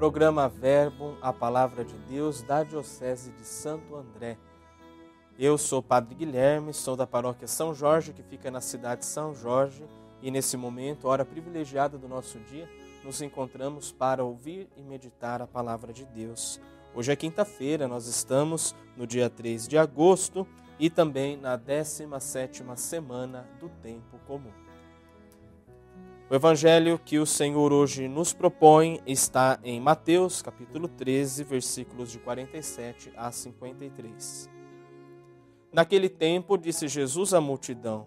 Programa Verbo, a Palavra de Deus da Diocese de Santo André. Eu sou Padre Guilherme, sou da paróquia São Jorge, que fica na cidade de São Jorge, e nesse momento, hora privilegiada do nosso dia, nos encontramos para ouvir e meditar a Palavra de Deus. Hoje é quinta-feira, nós estamos no dia 3 de agosto e também na 17ª semana do tempo comum. O evangelho que o Senhor hoje nos propõe está em Mateus, capítulo 13, versículos de 47 a 53. Naquele tempo, disse Jesus à multidão: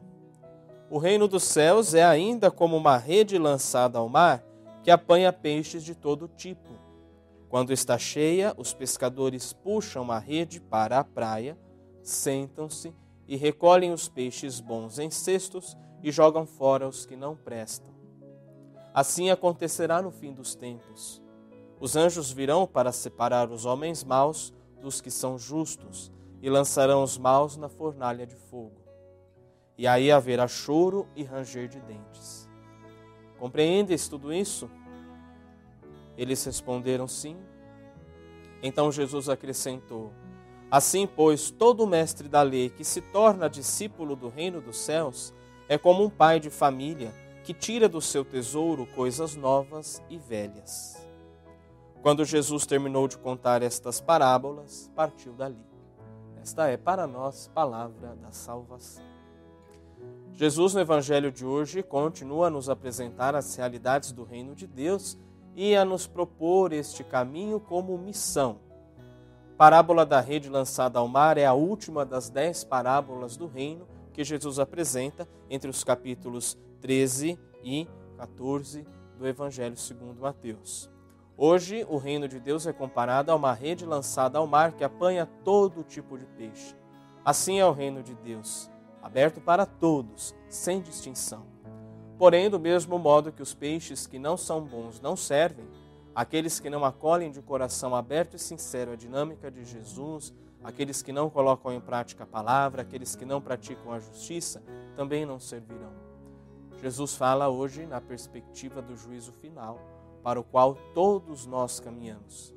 O reino dos céus é ainda como uma rede lançada ao mar que apanha peixes de todo tipo. Quando está cheia, os pescadores puxam a rede para a praia, sentam-se e recolhem os peixes bons em cestos e jogam fora os que não prestam. Assim acontecerá no fim dos tempos. Os anjos virão para separar os homens maus dos que são justos e lançarão os maus na fornalha de fogo. E aí haverá choro e ranger de dentes. Compreendes tudo isso? Eles responderam sim. Então Jesus acrescentou: Assim, pois, todo mestre da lei que se torna discípulo do reino dos céus é como um pai de família que tira do seu tesouro coisas novas e velhas. Quando Jesus terminou de contar estas parábolas, partiu dali. Esta é para nós palavra da salvação. Jesus, no Evangelho de hoje, continua a nos apresentar as realidades do reino de Deus e a nos propor este caminho como missão. Parábola da rede lançada ao mar é a última das dez parábolas do reino que Jesus apresenta entre os capítulos 13 e 14 do Evangelho segundo Mateus. Hoje, o reino de Deus é comparado a uma rede lançada ao mar que apanha todo tipo de peixe. Assim é o reino de Deus, aberto para todos, sem distinção. Porém, do mesmo modo que os peixes que não são bons não servem, aqueles que não acolhem de coração aberto e sincero a dinâmica de Jesus, aqueles que não colocam em prática a palavra, aqueles que não praticam a justiça, também não servirão. Jesus fala hoje na perspectiva do juízo final, para o qual todos nós caminhamos.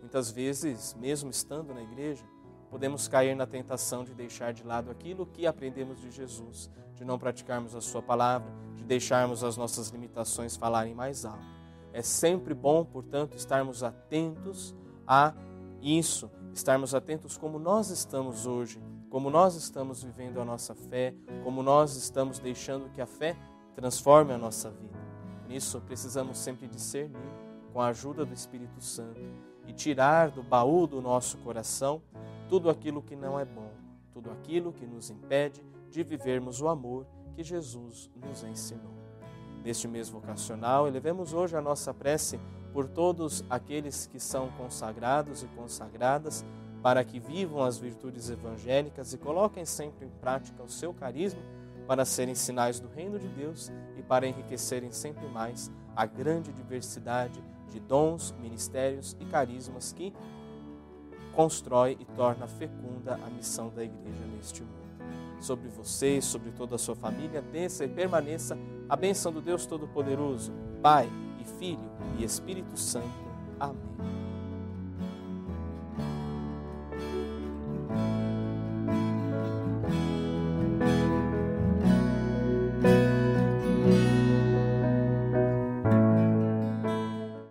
Muitas vezes, mesmo estando na igreja, podemos cair na tentação de deixar de lado aquilo que aprendemos de Jesus, de não praticarmos a Sua palavra, de deixarmos as nossas limitações falarem mais alto. É sempre bom, portanto, estarmos atentos a isso, estarmos atentos como nós estamos hoje, como nós estamos vivendo a nossa fé, como nós estamos deixando que a fé transforme a nossa vida. Nisso precisamos sempre discernir com a ajuda do Espírito Santo e tirar do baú do nosso coração tudo aquilo que não é bom, tudo aquilo que nos impede de vivermos o amor que Jesus nos ensinou. Neste mês vocacional, elevemos hoje a nossa prece por todos aqueles que são consagrados e consagradas para que vivam as virtudes evangélicas e coloquem sempre em prática o seu carisma para serem sinais do reino de Deus e para enriquecerem sempre mais a grande diversidade de dons, ministérios e carismas que constrói e torna fecunda a missão da igreja neste mundo. Sobre vocês, sobre toda a sua família, desça e permaneça a bênção do Deus Todo-Poderoso, Pai e Filho e Espírito Santo. Amém.